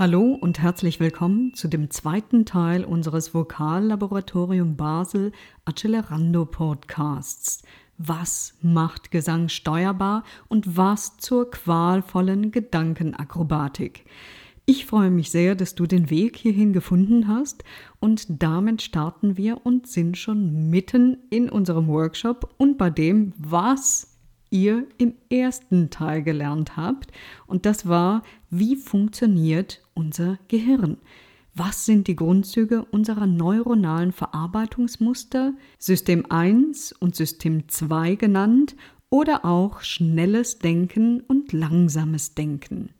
Hallo und herzlich willkommen zu dem zweiten Teil unseres Vokallaboratorium Basel Accelerando Podcasts. Was macht Gesang steuerbar und was zur qualvollen Gedankenakrobatik? Ich freue mich sehr, dass du den Weg hierhin gefunden hast und damit starten wir und sind schon mitten in unserem Workshop und bei dem, was ihr im ersten Teil gelernt habt. Und das war, wie funktioniert unser Gehirn? Was sind die Grundzüge unserer neuronalen Verarbeitungsmuster, System 1 und System 2 genannt, oder auch schnelles Denken und langsames Denken?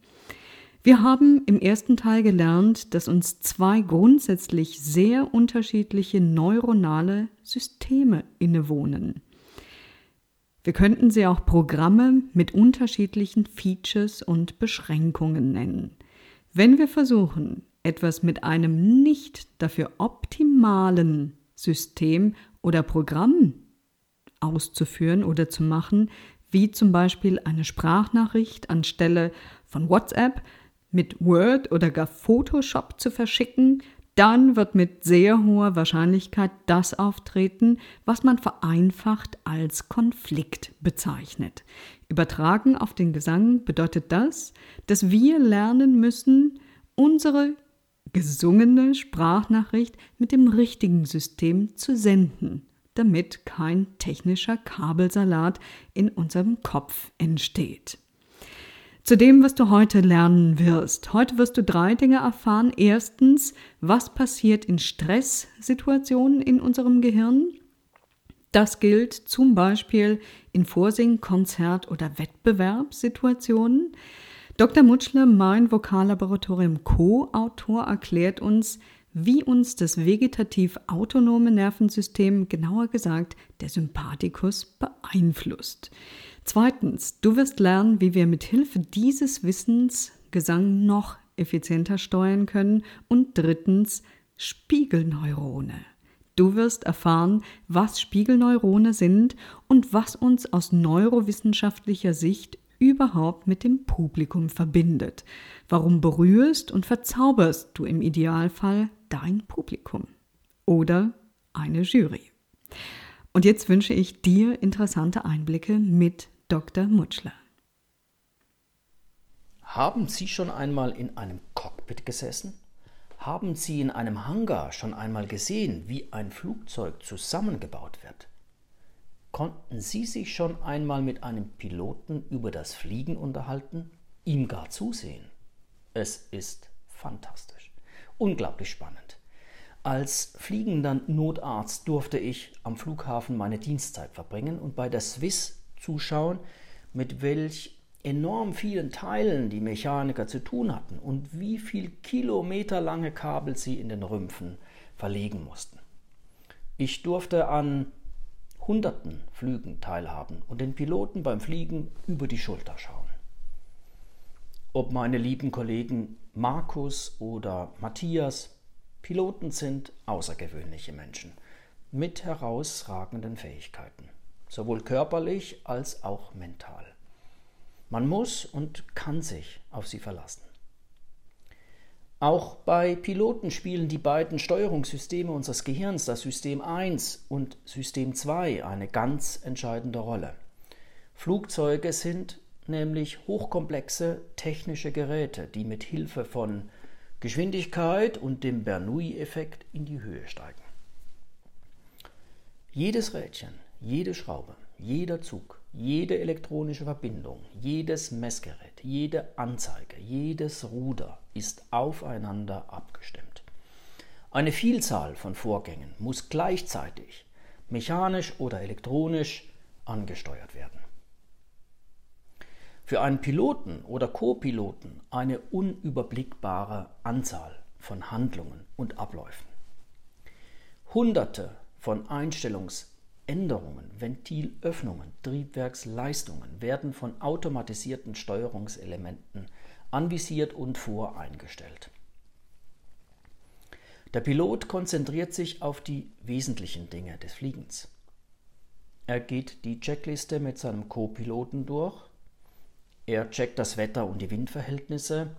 Wir haben im ersten Teil gelernt, dass uns zwei grundsätzlich sehr unterschiedliche neuronale Systeme innewohnen. Wir könnten sie auch Programme mit unterschiedlichen Features und Beschränkungen nennen. Wenn wir versuchen, etwas mit einem nicht dafür optimalen System oder Programm auszuführen oder zu machen, wie zum Beispiel eine Sprachnachricht anstelle von WhatsApp mit Word oder gar Photoshop zu verschicken, dann wird mit sehr hoher Wahrscheinlichkeit das auftreten, was man vereinfacht als Konflikt bezeichnet. Übertragen auf den Gesang bedeutet das, dass wir lernen müssen, unsere gesungene Sprachnachricht mit dem richtigen System zu senden, damit kein technischer Kabelsalat in unserem Kopf entsteht. Zu dem, was du heute lernen wirst. Heute wirst du drei Dinge erfahren. Erstens, was passiert in Stresssituationen in unserem Gehirn? Das gilt zum Beispiel in Vorsing-, Konzert- oder Wettbewerbssituationen. Dr. Mutschler, mein Vokallaboratorium Co-Autor, erklärt uns, wie uns das vegetativ autonome Nervensystem, genauer gesagt der Sympathikus, beeinflusst. Zweitens, du wirst lernen, wie wir mit Hilfe dieses Wissens Gesang noch effizienter steuern können. Und drittens, Spiegelneurone. Du wirst erfahren, was Spiegelneurone sind und was uns aus neurowissenschaftlicher Sicht überhaupt mit dem Publikum verbindet. Warum berührst und verzauberst du im Idealfall dein Publikum oder eine Jury? Und jetzt wünsche ich dir interessante Einblicke mit Dr. Mutschler. Haben Sie schon einmal in einem Cockpit gesessen? Haben Sie in einem Hangar schon einmal gesehen, wie ein Flugzeug zusammengebaut wird? Konnten Sie sich schon einmal mit einem Piloten über das Fliegen unterhalten, ihm gar zusehen? Es ist fantastisch, unglaublich spannend. Als fliegender Notarzt durfte ich am Flughafen meine Dienstzeit verbringen und bei der Swiss zuschauen, mit welch enorm vielen Teilen die Mechaniker zu tun hatten und wie viel kilometerlange Kabel sie in den Rümpfen verlegen mussten. Ich durfte an hunderten Flügen teilhaben und den Piloten beim Fliegen über die Schulter schauen. Ob meine lieben Kollegen Markus oder Matthias Piloten sind außergewöhnliche Menschen mit herausragenden Fähigkeiten sowohl körperlich als auch mental. Man muss und kann sich auf sie verlassen. Auch bei Piloten spielen die beiden Steuerungssysteme unseres Gehirns, das System 1 und System 2, eine ganz entscheidende Rolle. Flugzeuge sind nämlich hochkomplexe technische Geräte, die mit Hilfe von Geschwindigkeit und dem Bernoulli-Effekt in die Höhe steigen. Jedes Rädchen, jede Schraube, jeder Zug, jede elektronische Verbindung, jedes Messgerät, jede Anzeige, jedes Ruder ist aufeinander abgestimmt. Eine Vielzahl von Vorgängen muss gleichzeitig mechanisch oder elektronisch angesteuert werden. Für einen Piloten oder Co-Piloten eine unüberblickbare Anzahl von Handlungen und Abläufen. Hunderte von Einstellungs- Änderungen, Ventilöffnungen, Triebwerksleistungen werden von automatisierten Steuerungselementen anvisiert und voreingestellt. Der Pilot konzentriert sich auf die wesentlichen Dinge des Fliegens. Er geht die Checkliste mit seinem Co-Piloten durch. Er checkt das Wetter und die Windverhältnisse.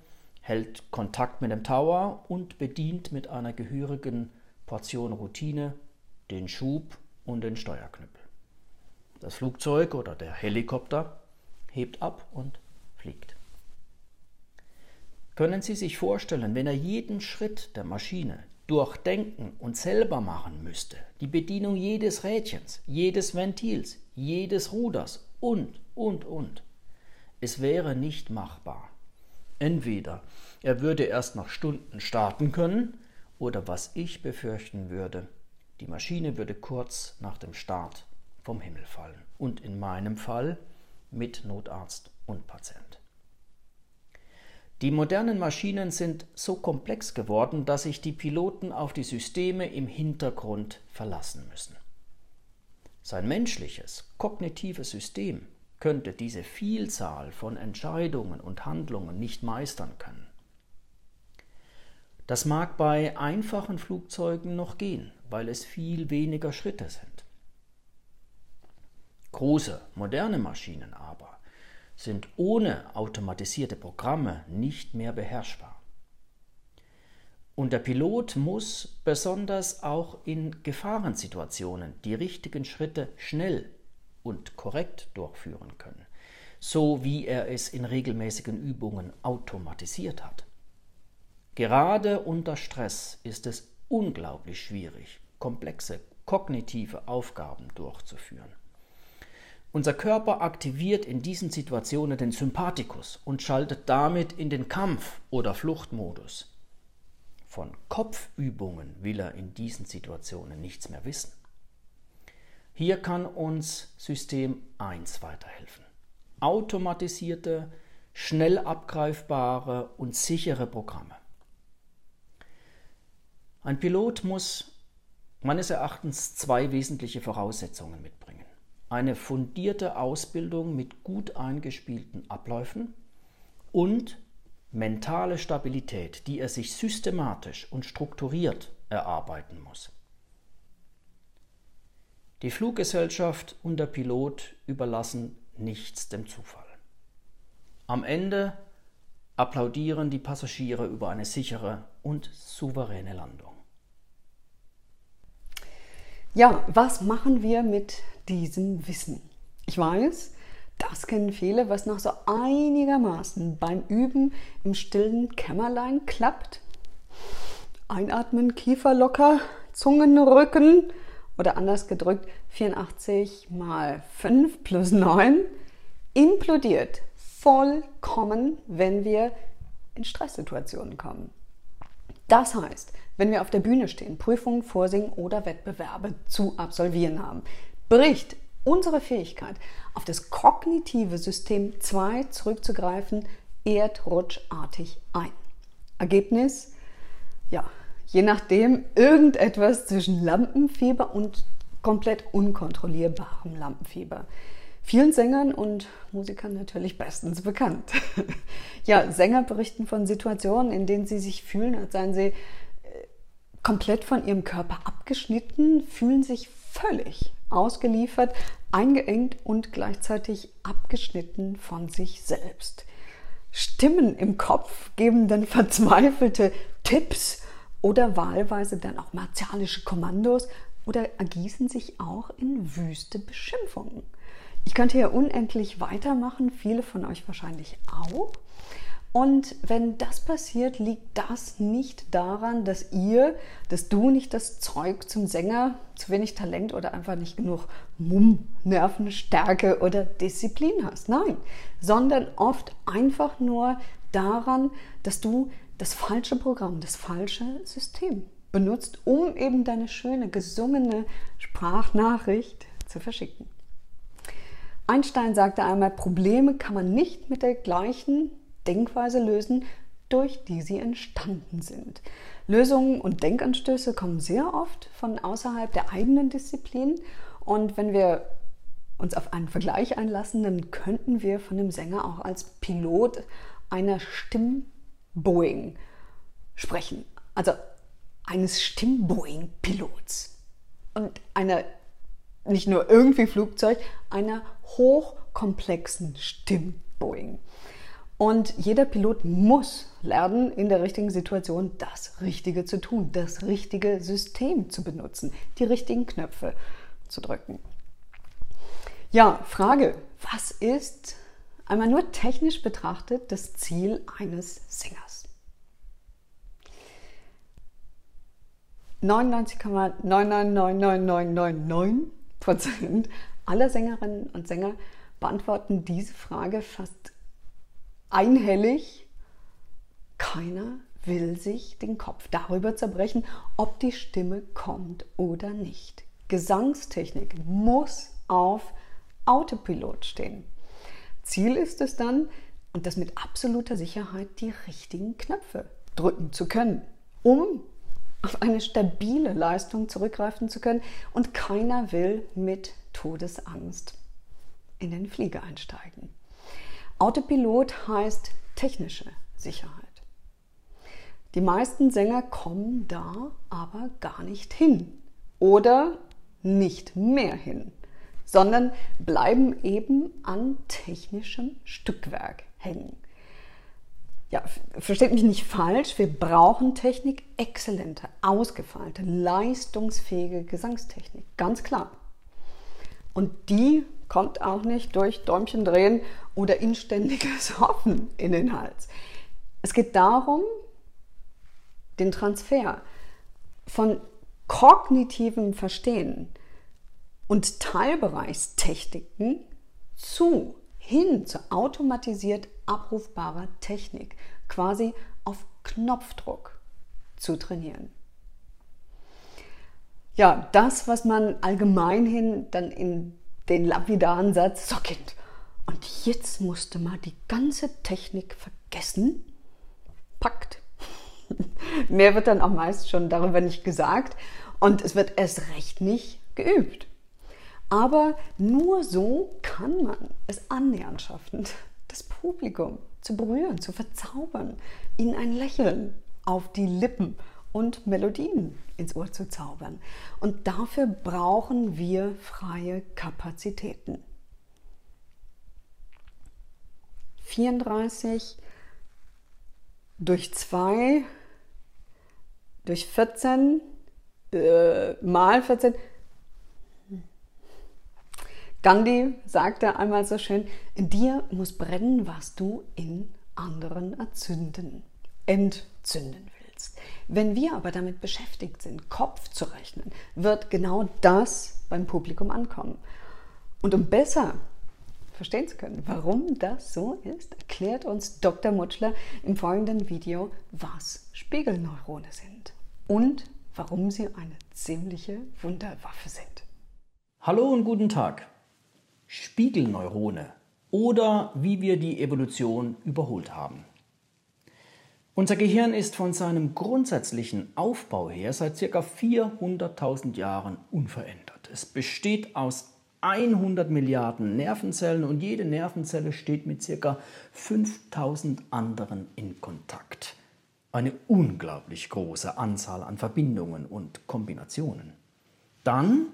hält Kontakt mit dem Tower und bedient mit einer gehörigen Portion Routine den Schub und den Steuerknüppel. Das Flugzeug oder der Helikopter hebt ab und fliegt. Können Sie sich vorstellen, wenn er jeden Schritt der Maschine durchdenken und selber machen müsste, die Bedienung jedes Rädchens, jedes Ventils, jedes Ruders und, und, und. Es wäre nicht machbar. Entweder er würde erst nach Stunden starten können, oder was ich befürchten würde, die Maschine würde kurz nach dem Start vom Himmel fallen. Und in meinem Fall mit Notarzt und Patient. Die modernen Maschinen sind so komplex geworden, dass sich die Piloten auf die Systeme im Hintergrund verlassen müssen. Sein menschliches, kognitives System könnte diese Vielzahl von Entscheidungen und Handlungen nicht meistern können. Das mag bei einfachen Flugzeugen noch gehen, weil es viel weniger Schritte sind. Große, moderne Maschinen aber sind ohne automatisierte Programme nicht mehr beherrschbar. Und der Pilot muss besonders auch in Gefahrensituationen die richtigen Schritte schnell und korrekt durchführen können, so wie er es in regelmäßigen Übungen automatisiert hat. Gerade unter Stress ist es unglaublich schwierig, komplexe kognitive Aufgaben durchzuführen. Unser Körper aktiviert in diesen Situationen den Sympathikus und schaltet damit in den Kampf- oder Fluchtmodus. Von Kopfübungen will er in diesen Situationen nichts mehr wissen. Hier kann uns System 1 weiterhelfen. Automatisierte, schnell abgreifbare und sichere Programme. Ein Pilot muss meines Erachtens zwei wesentliche Voraussetzungen mitbringen eine fundierte Ausbildung mit gut eingespielten Abläufen und mentale Stabilität, die er sich systematisch und strukturiert erarbeiten muss. Die Fluggesellschaft und der Pilot überlassen nichts dem Zufall. Am Ende applaudieren die Passagiere über eine sichere und souveräne Landung. Ja, was machen wir mit diesem Wissen. Ich weiß, das kennen viele, was noch so einigermaßen beim Üben im stillen Kämmerlein klappt. Einatmen, Kiefer locker, Zungenrücken oder anders gedrückt 84 mal 5 plus 9 implodiert vollkommen, wenn wir in Stresssituationen kommen. Das heißt, wenn wir auf der Bühne stehen, Prüfungen vorsingen oder Wettbewerbe zu absolvieren haben, bricht unsere Fähigkeit, auf das kognitive System 2 zurückzugreifen, erdrutschartig ein. Ergebnis? Ja, je nachdem irgendetwas zwischen Lampenfieber und komplett unkontrollierbarem Lampenfieber. Vielen Sängern und Musikern natürlich bestens bekannt. ja, Sänger berichten von Situationen, in denen sie sich fühlen, als seien sie äh, komplett von ihrem Körper abgeschnitten, fühlen sich völlig ausgeliefert, eingeengt und gleichzeitig abgeschnitten von sich selbst. Stimmen im Kopf geben dann verzweifelte Tipps oder wahlweise dann auch martialische Kommandos oder ergießen sich auch in wüste Beschimpfungen. Ich könnte hier unendlich weitermachen, viele von euch wahrscheinlich auch. Und wenn das passiert, liegt das nicht daran, dass ihr, dass du nicht das Zeug zum Sänger, zu wenig Talent oder einfach nicht genug Mumm, Nervenstärke oder Disziplin hast. Nein, sondern oft einfach nur daran, dass du das falsche Programm, das falsche System benutzt, um eben deine schöne gesungene Sprachnachricht zu verschicken. Einstein sagte einmal, Probleme kann man nicht mit der gleichen Denkweise lösen, durch die sie entstanden sind. Lösungen und Denkanstöße kommen sehr oft von außerhalb der eigenen Disziplin und wenn wir uns auf einen Vergleich einlassen, dann könnten wir von dem Sänger auch als Pilot einer Stimmboeing sprechen. Also eines Stimmboeing-Pilots. Und einer, nicht nur irgendwie Flugzeug, einer hochkomplexen Stimmboeing. Und jeder Pilot muss lernen, in der richtigen Situation das Richtige zu tun, das richtige System zu benutzen, die richtigen Knöpfe zu drücken. Ja, Frage, was ist einmal nur technisch betrachtet das Ziel eines Sängers? 99,999999% aller Sängerinnen und Sänger beantworten diese Frage fast einhellig. Keiner will sich den Kopf darüber zerbrechen, ob die Stimme kommt oder nicht. Gesangstechnik muss auf Autopilot stehen. Ziel ist es dann, und das mit absoluter Sicherheit, die richtigen Knöpfe drücken zu können, um auf eine stabile Leistung zurückgreifen zu können. Und keiner will mit Todesangst in den Flieger einsteigen. Autopilot heißt technische Sicherheit. Die meisten Sänger kommen da aber gar nicht hin oder nicht mehr hin, sondern bleiben eben an technischem Stückwerk hängen ja, versteht mich nicht falsch, wir brauchen Technik, exzellente, ausgefeilte, leistungsfähige Gesangstechnik, ganz klar. Und die kommt auch nicht durch Däumchen drehen oder inständiges Hoffen in den Hals. Es geht darum, den Transfer von kognitivem Verstehen und Teilbereichstechniken zu hin zu automatisiert abrufbarer Technik, quasi auf Knopfdruck zu trainieren. Ja, das, was man allgemeinhin dann in den lapidaren Satz, so Kind, und jetzt musste mal die ganze Technik vergessen, packt. Mehr wird dann auch meist schon darüber nicht gesagt und es wird erst recht nicht geübt. Aber nur so kann man es annähernd schaffen, das Publikum zu berühren, zu verzaubern, ihnen ein Lächeln auf die Lippen und Melodien ins Ohr zu zaubern. Und dafür brauchen wir freie Kapazitäten. 34 durch 2 durch 14 äh, mal 14 Gandhi sagte einmal so schön, in dir muss brennen, was du in anderen erzünden, entzünden willst. Wenn wir aber damit beschäftigt sind, Kopf zu rechnen, wird genau das beim Publikum ankommen. Und um besser verstehen zu können, warum das so ist, erklärt uns Dr. Mutschler im folgenden Video, was Spiegelneurone sind und warum sie eine ziemliche Wunderwaffe sind. Hallo und guten Tag. Spiegelneurone oder wie wir die Evolution überholt haben. Unser Gehirn ist von seinem grundsätzlichen Aufbau her seit ca. 400.000 Jahren unverändert. Es besteht aus 100 Milliarden Nervenzellen und jede Nervenzelle steht mit ca. 5000 anderen in Kontakt. Eine unglaublich große Anzahl an Verbindungen und Kombinationen. Dann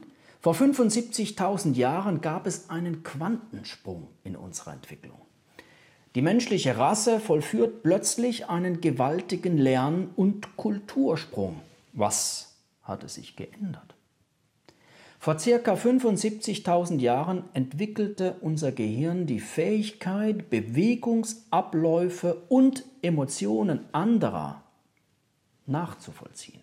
vor 75.000 Jahren gab es einen Quantensprung in unserer Entwicklung. Die menschliche Rasse vollführt plötzlich einen gewaltigen Lern- und Kultursprung. Was hatte sich geändert? Vor circa 75.000 Jahren entwickelte unser Gehirn die Fähigkeit, Bewegungsabläufe und Emotionen anderer nachzuvollziehen.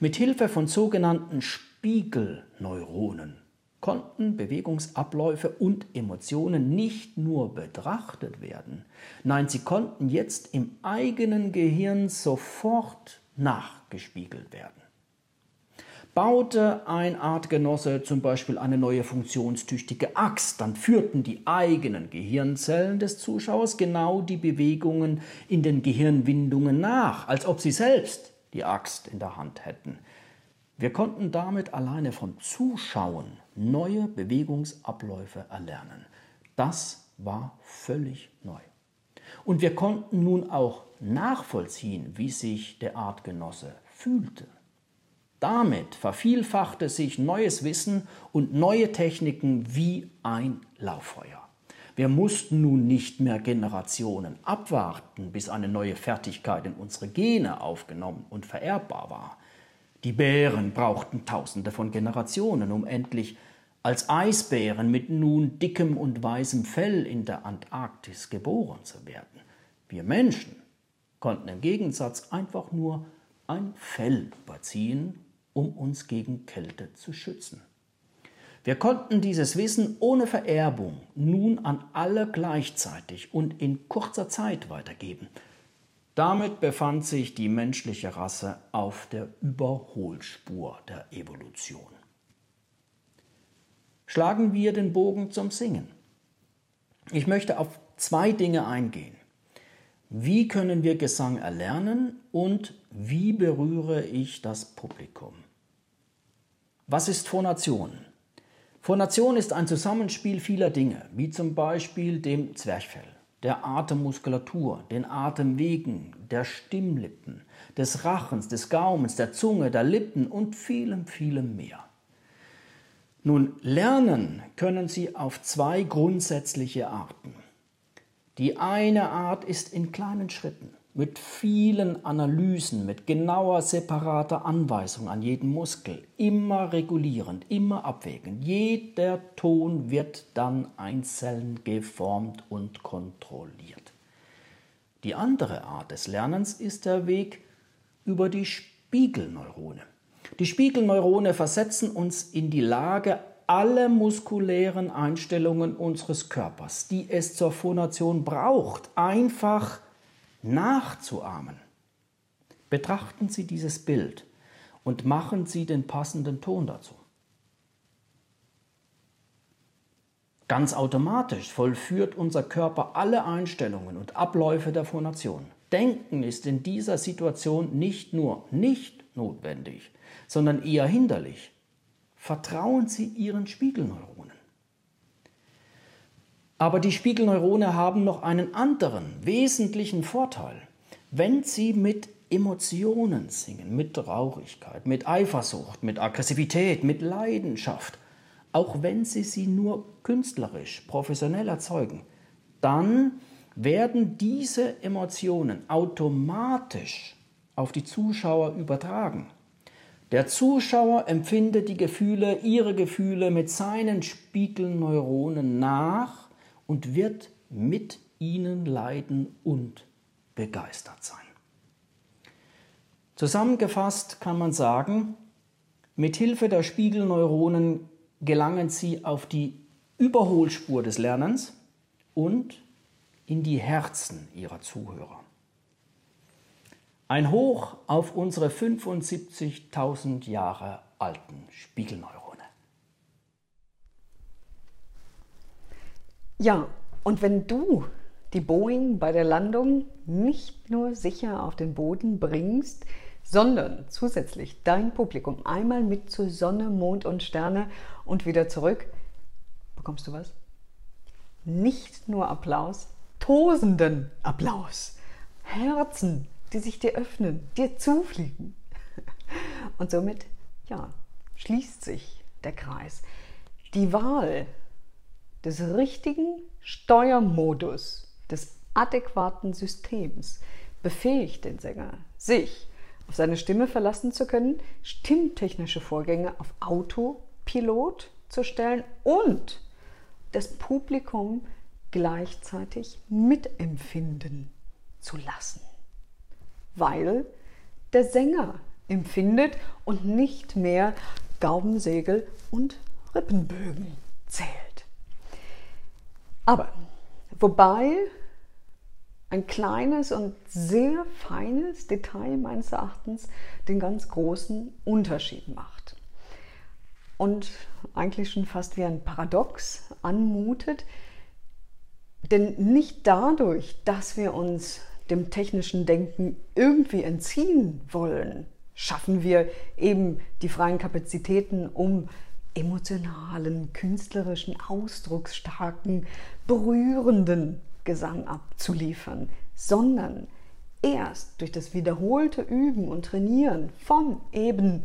Mit Hilfe von sogenannten Spiegelneuronen konnten Bewegungsabläufe und Emotionen nicht nur betrachtet werden, nein, sie konnten jetzt im eigenen Gehirn sofort nachgespiegelt werden. Baute ein Artgenosse zum Beispiel eine neue funktionstüchtige Axt, dann führten die eigenen Gehirnzellen des Zuschauers genau die Bewegungen in den Gehirnwindungen nach, als ob sie selbst die Axt in der Hand hätten. Wir konnten damit alleine von Zuschauen neue Bewegungsabläufe erlernen. Das war völlig neu. Und wir konnten nun auch nachvollziehen, wie sich der Artgenosse fühlte. Damit vervielfachte sich neues Wissen und neue Techniken wie ein Lauffeuer. Wir mussten nun nicht mehr Generationen abwarten, bis eine neue Fertigkeit in unsere Gene aufgenommen und vererbbar war. Die Bären brauchten tausende von Generationen, um endlich als Eisbären mit nun dickem und weißem Fell in der Antarktis geboren zu werden. Wir Menschen konnten im Gegensatz einfach nur ein Fell überziehen, um uns gegen Kälte zu schützen. Wir konnten dieses Wissen ohne Vererbung nun an alle gleichzeitig und in kurzer Zeit weitergeben. Damit befand sich die menschliche Rasse auf der Überholspur der Evolution. Schlagen wir den Bogen zum Singen. Ich möchte auf zwei Dinge eingehen. Wie können wir Gesang erlernen und wie berühre ich das Publikum? Was ist Phonation? Phonation ist ein Zusammenspiel vieler Dinge, wie zum Beispiel dem Zwerchfell, der Atemmuskulatur, den Atemwegen, der Stimmlippen, des Rachens, des Gaumens, der Zunge, der Lippen und vielem, vielem mehr. Nun, lernen können Sie auf zwei grundsätzliche Arten. Die eine Art ist in kleinen Schritten, mit vielen Analysen, mit genauer separater Anweisung an jeden Muskel, immer regulierend, immer abwägend. Jeder Ton wird dann einzeln geformt und kontrolliert. Die andere Art des Lernens ist der Weg über die Spiegelneurone. Die Spiegelneurone versetzen uns in die Lage, alle muskulären Einstellungen unseres Körpers, die es zur Phonation braucht, einfach nachzuahmen. Betrachten Sie dieses Bild und machen Sie den passenden Ton dazu. Ganz automatisch vollführt unser Körper alle Einstellungen und Abläufe der Phonation. Denken ist in dieser Situation nicht nur nicht notwendig, sondern eher hinderlich. Vertrauen Sie Ihren Spiegelneuronen. Aber die Spiegelneurone haben noch einen anderen, wesentlichen Vorteil. Wenn Sie mit Emotionen singen, mit Traurigkeit, mit Eifersucht, mit Aggressivität, mit Leidenschaft, auch wenn Sie sie nur künstlerisch, professionell erzeugen, dann werden diese Emotionen automatisch auf die Zuschauer übertragen. Der Zuschauer empfindet die Gefühle, ihre Gefühle mit seinen Spiegelneuronen nach und wird mit ihnen leiden und begeistert sein. Zusammengefasst kann man sagen, mit Hilfe der Spiegelneuronen gelangen sie auf die Überholspur des Lernens und in die Herzen ihrer Zuhörer. Ein Hoch auf unsere 75.000 Jahre alten Spiegelneurone. Ja, und wenn du die Boeing bei der Landung nicht nur sicher auf den Boden bringst, sondern zusätzlich dein Publikum einmal mit zu Sonne, Mond und Sterne und wieder zurück, bekommst du was? Nicht nur Applaus, tosenden Applaus, Herzen, die sich dir öffnen, dir zufliegen. Und somit, ja, schließt sich der Kreis. Die Wahl des richtigen Steuermodus, des adäquaten Systems befähigt den Sänger, sich auf seine Stimme verlassen zu können, stimmtechnische Vorgänge auf Autopilot zu stellen und das Publikum gleichzeitig mitempfinden zu lassen weil der Sänger empfindet und nicht mehr Gaubensegel und Rippenbögen zählt. Aber wobei ein kleines und sehr feines Detail meines Erachtens den ganz großen Unterschied macht. Und eigentlich schon fast wie ein Paradox anmutet, denn nicht dadurch, dass wir uns dem technischen Denken irgendwie entziehen wollen, schaffen wir eben die freien Kapazitäten, um emotionalen, künstlerischen, ausdrucksstarken, berührenden Gesang abzuliefern, sondern erst durch das wiederholte Üben und Trainieren von eben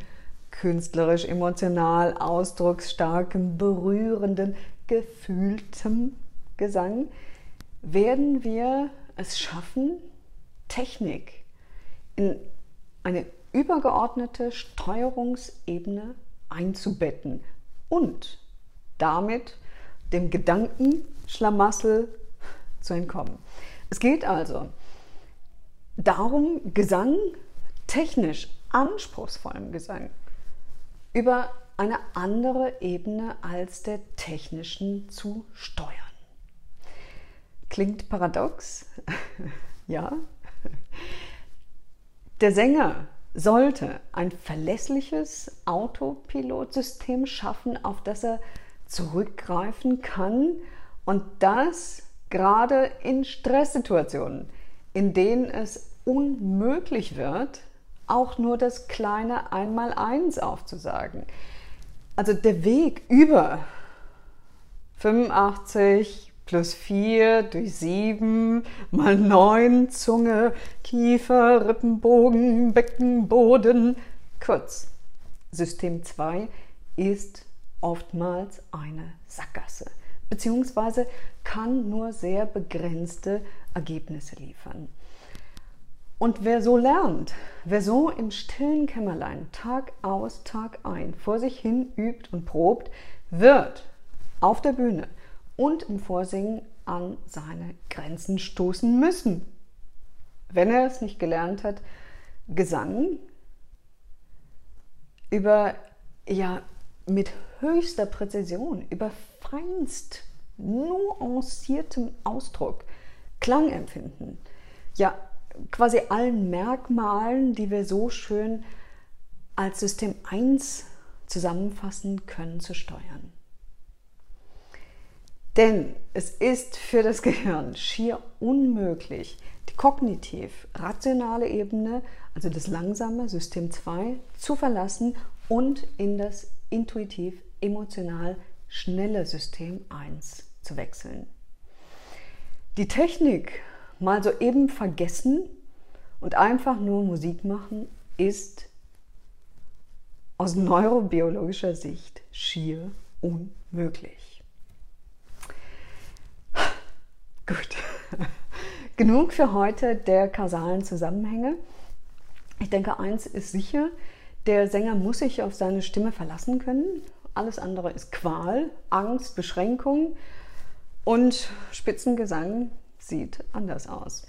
künstlerisch, emotional, ausdrucksstarkem, berührenden, gefühltem Gesang werden wir es schaffen, Technik in eine übergeordnete Steuerungsebene einzubetten und damit dem Gedankenschlamassel zu entkommen. Es geht also darum, Gesang, technisch anspruchsvollen Gesang, über eine andere Ebene als der technischen zu steuern. Klingt paradox? ja. Der Sänger sollte ein verlässliches Autopilotsystem schaffen, auf das er zurückgreifen kann und das gerade in Stresssituationen, in denen es unmöglich wird, auch nur das kleine Einmaleins aufzusagen. Also der Weg über 85 plus 4 durch 7 mal 9 Zunge, Kiefer, Rippenbogen, Beckenboden. Kurz, System 2 ist oftmals eine Sackgasse, beziehungsweise kann nur sehr begrenzte Ergebnisse liefern. Und wer so lernt, wer so im stillen Kämmerlein Tag aus, Tag ein vor sich hin übt und probt, wird auf der Bühne und im Vorsingen an seine Grenzen stoßen müssen. Wenn er es nicht gelernt hat, Gesang über ja mit höchster Präzision, über feinst nuanciertem Ausdruck, Klangempfinden, ja quasi allen Merkmalen, die wir so schön als System 1 zusammenfassen können, zu steuern. Denn es ist für das Gehirn schier unmöglich, die kognitiv-rationale Ebene, also das langsame System 2, zu verlassen und in das intuitiv-emotional schnelle System 1 zu wechseln. Die Technik mal so eben vergessen und einfach nur Musik machen ist aus neurobiologischer Sicht schier unmöglich. Gut, genug für heute der kausalen Zusammenhänge. Ich denke, eins ist sicher, der Sänger muss sich auf seine Stimme verlassen können. Alles andere ist Qual, Angst, Beschränkung und Spitzengesang sieht anders aus.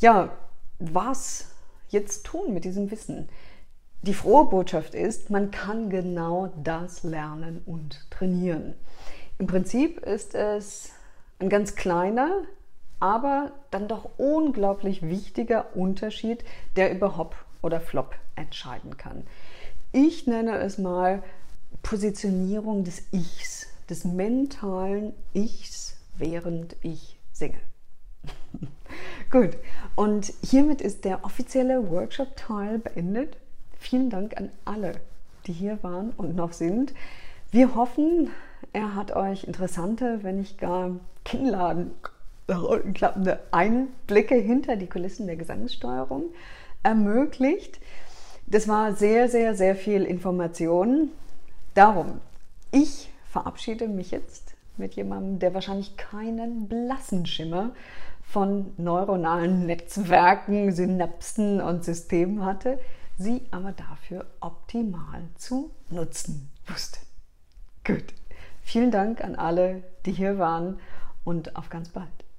Ja, was jetzt tun mit diesem Wissen? Die frohe Botschaft ist, man kann genau das lernen und trainieren. Im Prinzip ist es ein ganz kleiner, aber dann doch unglaublich wichtiger Unterschied, der über Hop oder Flop entscheiden kann. Ich nenne es mal Positionierung des Ichs, des mentalen Ichs, während ich singe. Gut, und hiermit ist der offizielle Workshop-Teil beendet. Vielen Dank an alle, die hier waren und noch sind. Wir hoffen, er hat euch interessante, wenn nicht gar Kinnladen klappende Einblicke hinter die Kulissen der Gesangssteuerung ermöglicht. Das war sehr, sehr, sehr viel Information. Darum, ich verabschiede mich jetzt mit jemandem, der wahrscheinlich keinen blassen Schimmer von neuronalen Netzwerken, Synapsen und Systemen hatte, sie aber dafür optimal zu nutzen wusste. Gut, vielen Dank an alle, die hier waren und auf ganz bald.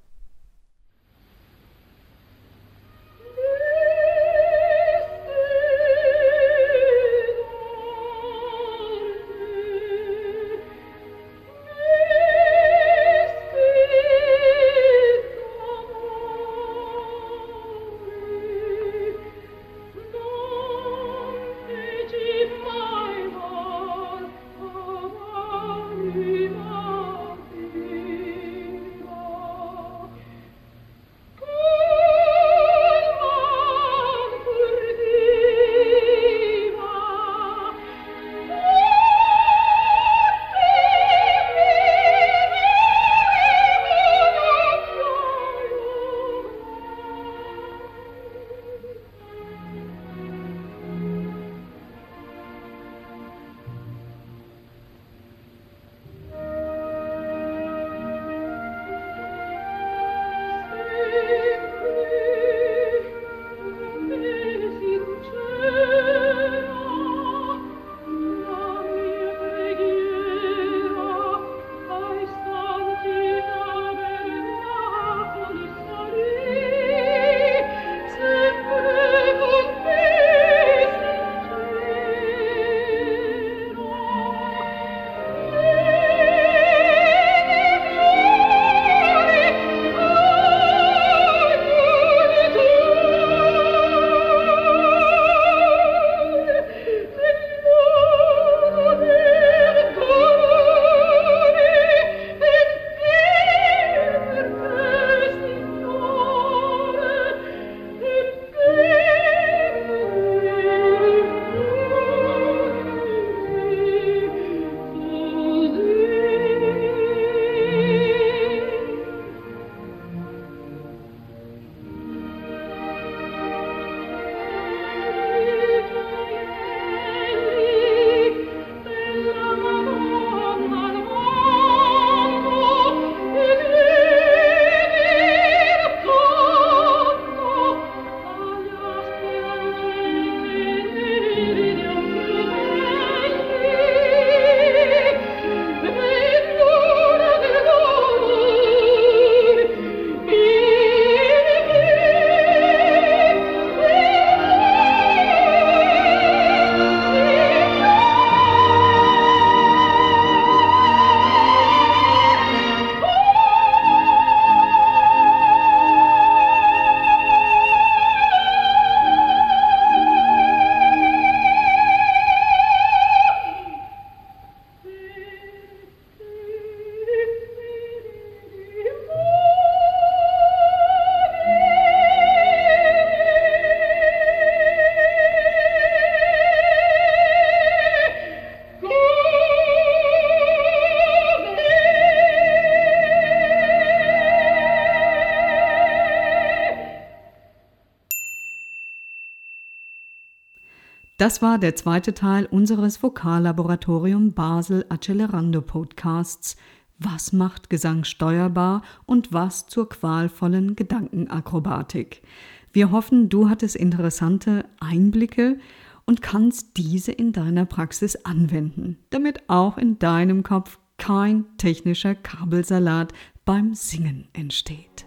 Das war der zweite Teil unseres Vokallaboratorium Basel Accelerando Podcasts. Was macht Gesang steuerbar und was zur qualvollen Gedankenakrobatik? Wir hoffen, du hattest interessante Einblicke und kannst diese in deiner Praxis anwenden, damit auch in deinem Kopf kein technischer Kabelsalat beim Singen entsteht.